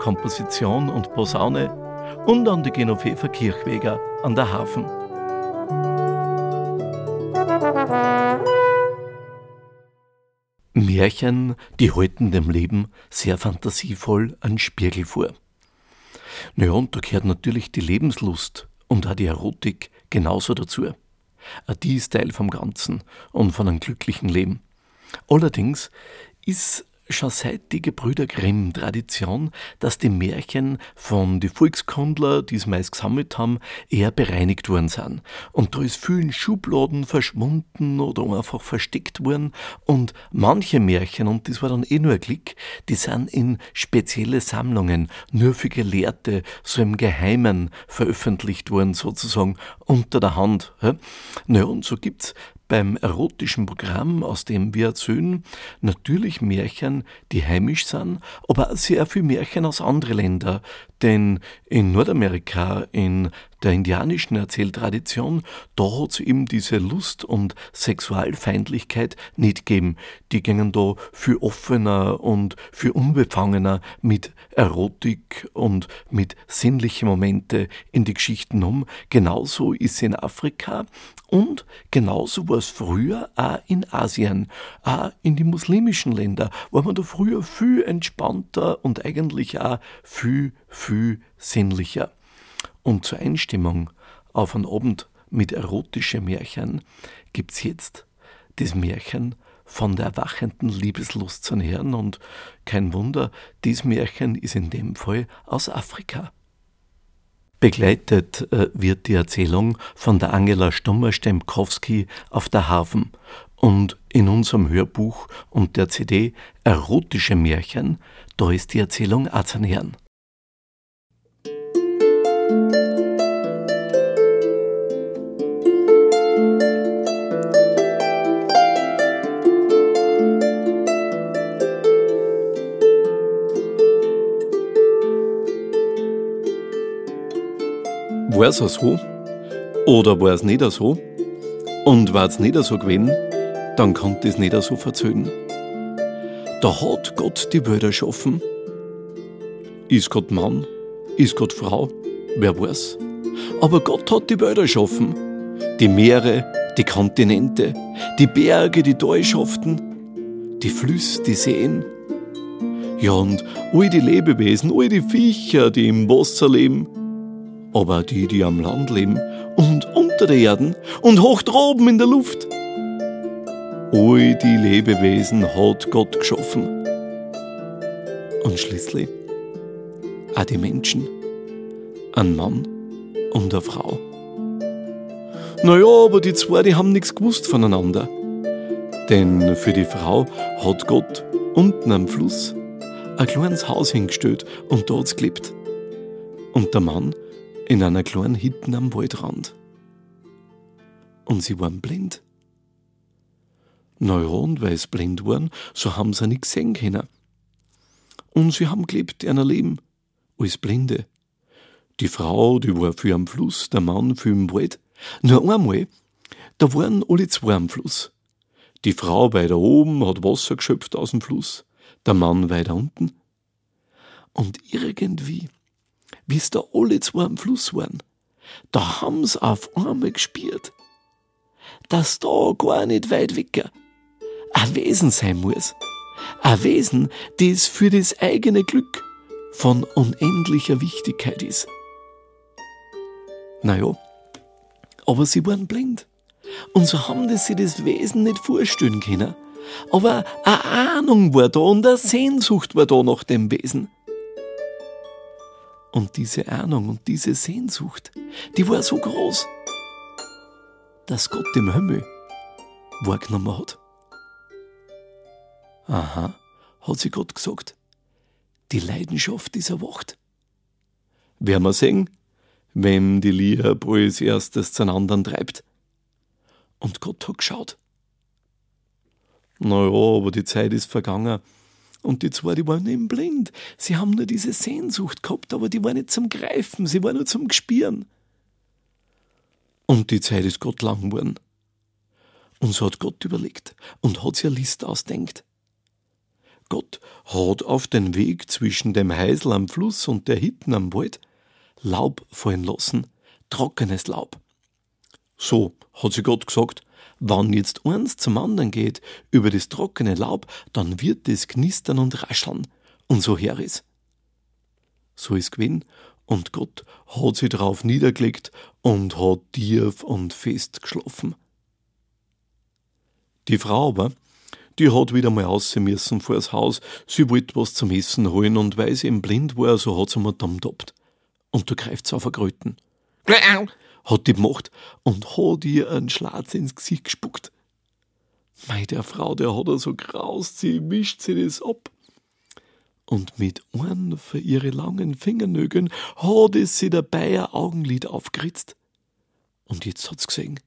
Komposition und Posaune und an die Genoveva Kirchweger an der Hafen. Märchen, die halten dem Leben sehr fantasievoll einen Spiegel vor. Naja, und da gehört natürlich die Lebenslust und auch die Erotik genauso dazu. Auch die ist Teil vom Ganzen und von einem glücklichen Leben. Allerdings ist schon seit die Gebrüder Grimm Tradition, dass die Märchen von die Volkskundler, die es meist gesammelt haben, eher bereinigt worden sind. Und da ist viel in Schubladen verschwunden oder einfach versteckt worden. Und manche Märchen, und das war dann eh nur ein Klick, die sind in spezielle Sammlungen nur für Gelehrte so im Geheimen veröffentlicht worden, sozusagen unter der Hand. Naja, und so gibt's beim erotischen Programm, aus dem wir erzählen, natürlich Märchen, die heimisch sind, aber sehr viel Märchen aus anderen Ländern. Denn in Nordamerika, in der indianischen Erzähltradition, da hat es eben diese Lust und Sexualfeindlichkeit nicht gegeben. Die gingen da viel offener und viel unbefangener mit Erotik und mit sinnlichen Momente in die Geschichten um. Genauso ist es in Afrika und genauso war es früher auch in Asien, auch in die muslimischen Länder, war man da früher viel entspannter und eigentlich auch viel, viel sinnlicher. Und zur Einstimmung auf einen Abend mit erotischen Märchen gibt's jetzt das Märchen von der erwachenden Liebeslust zu Herrn und kein Wunder, dies Märchen ist in dem Fall aus Afrika. Begleitet äh, wird die Erzählung von der Angela Stummer-Stempkowski auf der Hafen und in unserem Hörbuch und der CD Erotische Märchen, da ist die Erzählung auch zu Herrn. War es so? Oder war es nicht so? Und war es nicht so gewesen, dann kann es nicht so verzögern. Da hat Gott die Welt erschaffen. Ist Gott Mann? Ist Gott Frau? Wer weiß. Aber Gott hat die Welt erschaffen. Die Meere, die Kontinente, die Berge, die Talschaften, die Flüsse, die Seen. Ja, und all die Lebewesen, all die Viecher, die im Wasser leben, aber die, die am Land leben und unter der Erden und hoch droben in der Luft. All die Lebewesen hat Gott geschaffen. Und schließlich auch die Menschen, ein Mann und eine Frau. Naja, aber die zwei, die haben nichts gewusst voneinander. Denn für die Frau hat Gott unten am Fluss ein kleines Haus hingestellt und dort gelebt. Und der Mann in einer kleinen Hütte am Waldrand. Und sie waren blind. Und weil sie blind waren, so haben sie nicht sehen können. Und sie haben gelebt in ein Leben als Blinde. Die Frau, die war für am Fluss, der Mann für im Wald. Nur einmal, da waren alle zwei am Fluss. Die Frau weiter oben hat Wasser geschöpft aus dem Fluss, der Mann weiter unten. Und irgendwie wie da alle zwei am Fluss waren, da haben's auf einmal gespürt, dass da gar nicht weit weg ein Wesen sein muss. Ein Wesen, das für das eigene Glück von unendlicher Wichtigkeit ist. Naja, aber sie waren blind. Und so haben sie das Wesen nicht vorstellen können. Aber eine Ahnung war da und eine Sehnsucht war da nach dem Wesen. Und diese Ahnung und diese Sehnsucht, die war so groß, dass Gott im Himmel wahrgenommen hat. Aha, hat sie Gott gesagt, Die Leidenschaft ist erwacht. Werden wir sehen, wem die Liebe als erstes zueinander treibt. Und Gott hat geschaut. Na ja, aber die Zeit ist vergangen. Und die zwei, die waren eben blind. Sie haben nur diese Sehnsucht gehabt, aber die war nicht zum Greifen, sie war nur zum Gspieren. Und die Zeit ist Gott lang geworden. Und so hat Gott überlegt und hat sich eine Liste ausdenkt. Gott hat auf den Weg zwischen dem Heisel am Fluss und der Hitten am Wald Laub fallen lassen, trockenes Laub. So hat sie Gott gesagt, wann jetzt eins zum anderen geht über das trockene Laub, dann wird es knistern und rascheln, und so her ist. So ist gewesen, und Gott hat sie drauf niedergelegt und hat tief und fest geschlafen. Die Frau aber, die hat wieder mal raus müssen vor das Haus, sie wollte was zum Essen holen und weil sie eben blind war, so hat sie mir doppt. Und da greift sie auf ein Kröten. Hat die gemacht und hat ihr einen Schlatz ins Gesicht gespuckt. Mei, der Frau, der hat er so graust, sie wischt sie das ab. Und mit einem für ihre langen Fingernögeln hat es sie dabei ein Augenlid aufgeritzt. Und jetzt hat's gesehen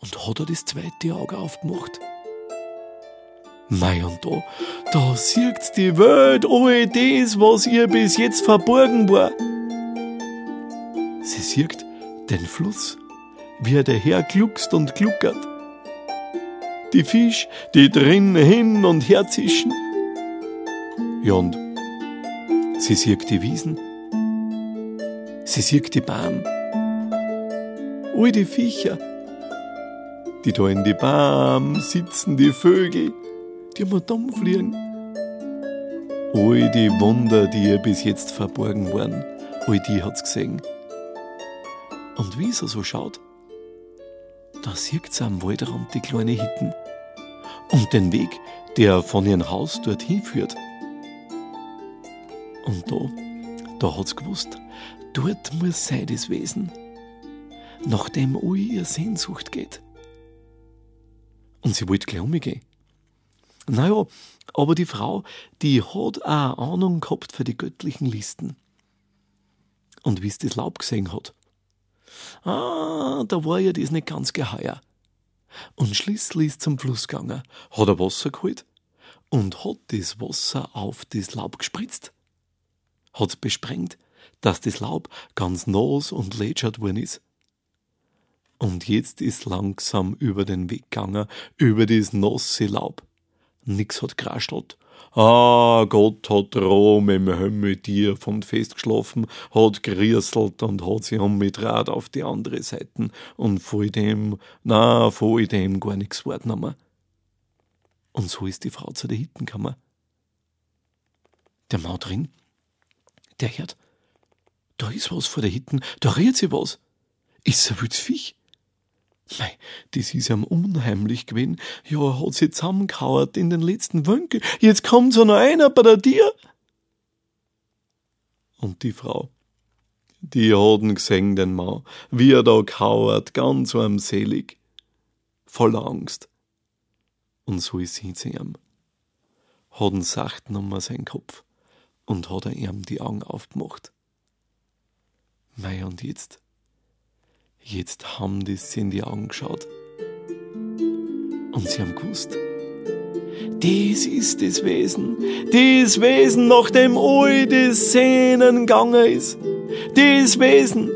und hat er das zweite Auge aufgemacht. Mei und da, da sieht die Welt all das, was ihr bis jetzt verborgen war. Sie sieht den Fluss, wie er daher gluckst und gluckert. Die Fisch, die drin hin und her zischen. Ja, und sie sieht die Wiesen, sie sieht die Baum, all die Viecher, die da in die Baum sitzen, die Vögel, die am Damm fliegen. All die Wunder, die ihr bis jetzt verborgen waren, all die hat's gesehen. Und wie sie so schaut, da sieht sie am Waldrand die kleine Hitten und den Weg, der von ihrem Haus dorthin führt. Und da, da hat's gewusst, dort muss sein das Wesen, nach dem all ihr Sehnsucht geht. Und sie wollte gleich umgehen. Naja, aber die Frau, die hat auch Ahnung gehabt für die göttlichen Listen. Und wie sie das Laub gesehen hat, ah, da war ihr das nicht ganz geheuer. Und schließlich ist zum Fluss gegangen, hat er Wasser geholt und hat das Wasser auf das Laub gespritzt. Hat's besprengt, dass das Laub ganz nass und lätschert worden ist. Und jetzt ist langsam über den Weg gegangen, über das nasse Laub. Nix hat geraschelt. Ah, Gott hat Rom im Himmel dir von Fest geschlafen, hat gerieselt und hat sich umgedreht auf die andere Seite und vor dem, na, vor dem gar nichts wahrgenommen. Und so ist die Frau zu der Hitten gekommen. Der Mann drin, der hört, da ist was vor der Hitten, da rührt sich was. Ist ein Viech. Mei, das ist ihm unheimlich gewesen. Ja, hat sie zusammengehauert in den letzten Winkel. Jetzt kommt so noch einer bei der Tier. Und die Frau, die hat ihn gesehen, den Mann, wie er da kauert, ganz armselig, voller Angst. Und so ist sie zu ihm, hat ihn sacht nochmal seinen Kopf und hat er ihm die Augen aufgemacht. Mei, und jetzt? Jetzt haben die sie in die Augen geschaut. Und sie haben gewusst, das ist das Wesen, das Wesen, nach dem all das Sehnen gegangen ist, das Wesen,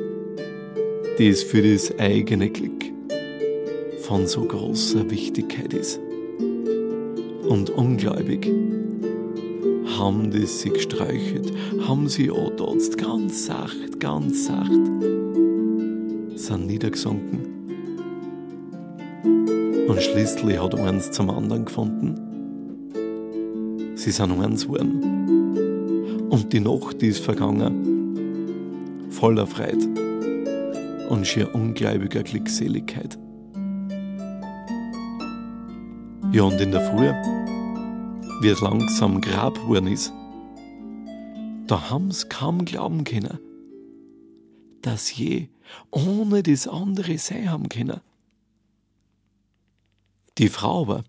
das für das eigene Glück von so großer Wichtigkeit ist. Und ungläubig haben die sie gestreichelt, haben sie antatzt, ganz sacht, ganz sacht sind niedergesunken. Und schließlich hat eins zum anderen gefunden. Sie sind eins geworden. Und die Nacht ist vergangen, voller Freude und schier ungläubiger Glückseligkeit. Ja, und in der Früh, wie es langsam Grab geworden ist, da haben's kaum glauben können, dass je ohne das andere sein haben können. Die Frau aber,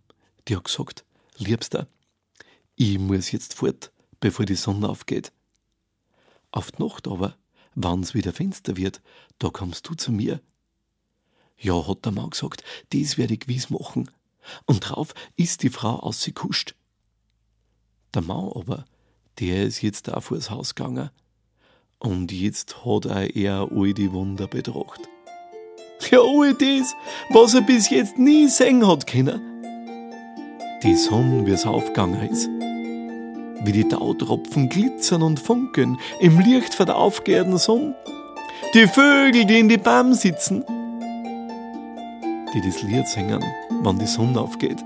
die hat gesagt, Liebster, ich muss jetzt fort, bevor die Sonne aufgeht. Auf die Nacht aber, wann's wieder finster wird, da kommst du zu mir. Ja, hat der Mann gesagt, das werde ich gewiss machen. Und drauf ist die Frau ausgekuscht. Der Mann aber, der ist jetzt auch vors Haus gegangen. Und jetzt hat er eher all die Wunder betracht. Ja, all das, was er bis jetzt nie sehen hat können. Die Sonne, wie es aufgegangen ist. Wie die Tautropfen glitzern und funkeln im Licht von der aufgehenden Sonne. Die Vögel, die in die Bäume sitzen. Die das Lied singen, wann die Sonne aufgeht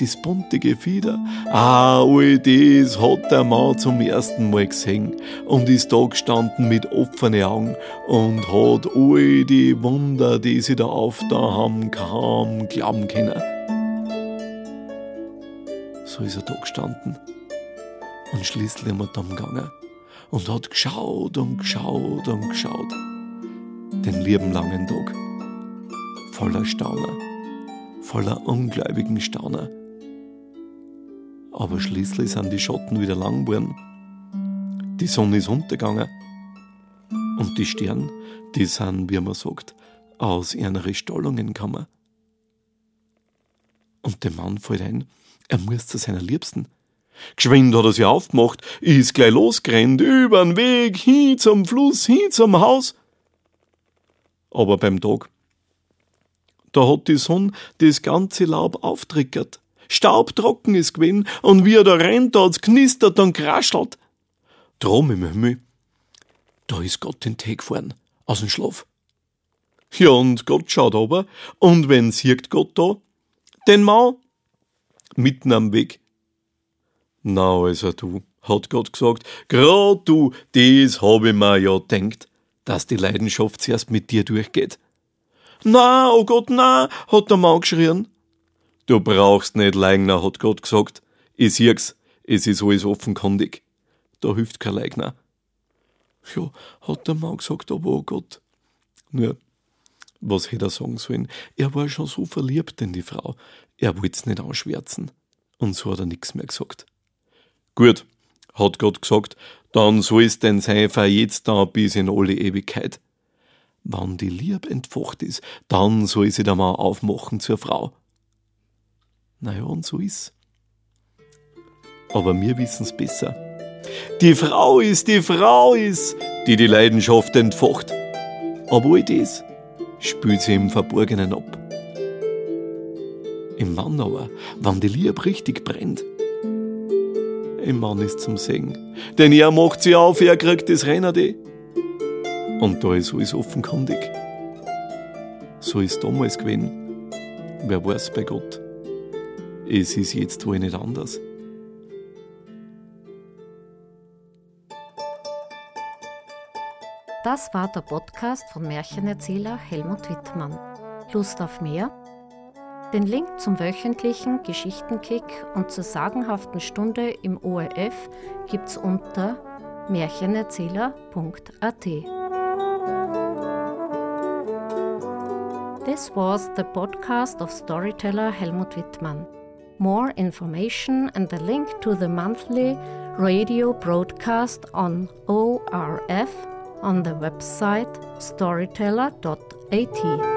das bunte Gefieder. Ah, all das hat der Mann zum ersten Mal gesehen und ist da gestanden mit offenen Augen und hat all die Wunder, die sie da auf da haben, kaum glauben können. So ist er da gestanden und schließlich ist er dann gegangen und hat geschaut und geschaut und geschaut. Den lieben langen Tag. Voller Stauner, voller ungläubigen Stauner aber schließlich sind die Schatten wieder lang geworden. Die Sonne ist untergegangen und die Sterne, die sind, wie man sagt, aus ihren Stallungen gekommen. Und der Mann fällt ein, er muss zu seiner Liebsten. Geschwind hat er sich aufgemacht, ist gleich losgerannt, übern Weg, hin zum Fluss, hin zum Haus. Aber beim Tag, da hat die Sonne das ganze Laub auftrickert staubtrocken ist gewesen und wie er da rennt, da hat's knistert und kraschelt. Drum im Himmel, da ist Gott den Tag gefahren, aus dem Schlaf. Ja, und Gott schaut aber, und wen sieht Gott da? Den Mann, mitten am Weg. Na, also du, hat Gott gesagt, grad du, das hab ich mir ja denkt, dass die Leidenschaft zuerst mit dir durchgeht. Na, oh Gott, na, hat der Mann geschrien. Du brauchst nicht leugnen, hat Gott gesagt. Ich sieh's, es ist alles offenkundig. Da hilft kein Leugner. Ja, hat der Mann gesagt, aber oh Gott. Nur, was hätte er sagen sollen? Er war schon so verliebt in die Frau. Er wollt's nicht ausschwärzen. Und so hat er nichts mehr gesagt. Gut, hat Gott gesagt, dann soll's denn sein für jetzt da bis in alle Ewigkeit. Wann die Liebe entfacht ist, dann soll sie der Mann aufmachen zur Frau. Naja, und so ist. Aber wir wissen's besser. Die Frau ist, die Frau ist, die die Leidenschaft entfacht. Aber all das spült sie im Verborgenen ab. Im Mann aber, wann die Liebe richtig brennt, im Mann ist zum Segen. Denn er macht sie auf, er kriegt das Rennerde. Und da ist alles offenkundig. So ist damals gewesen. Wer weiß bei Gott. Es ist jetzt wohl nicht anders. Das war der Podcast von Märchenerzähler Helmut Wittmann. Lust auf mehr? Den Link zum wöchentlichen Geschichtenkick und zur sagenhaften Stunde im ORF gibt's unter märchenerzähler.at. This was the podcast of storyteller Helmut Wittmann. More information and the link to the monthly radio broadcast on ORF on the website storyteller.at.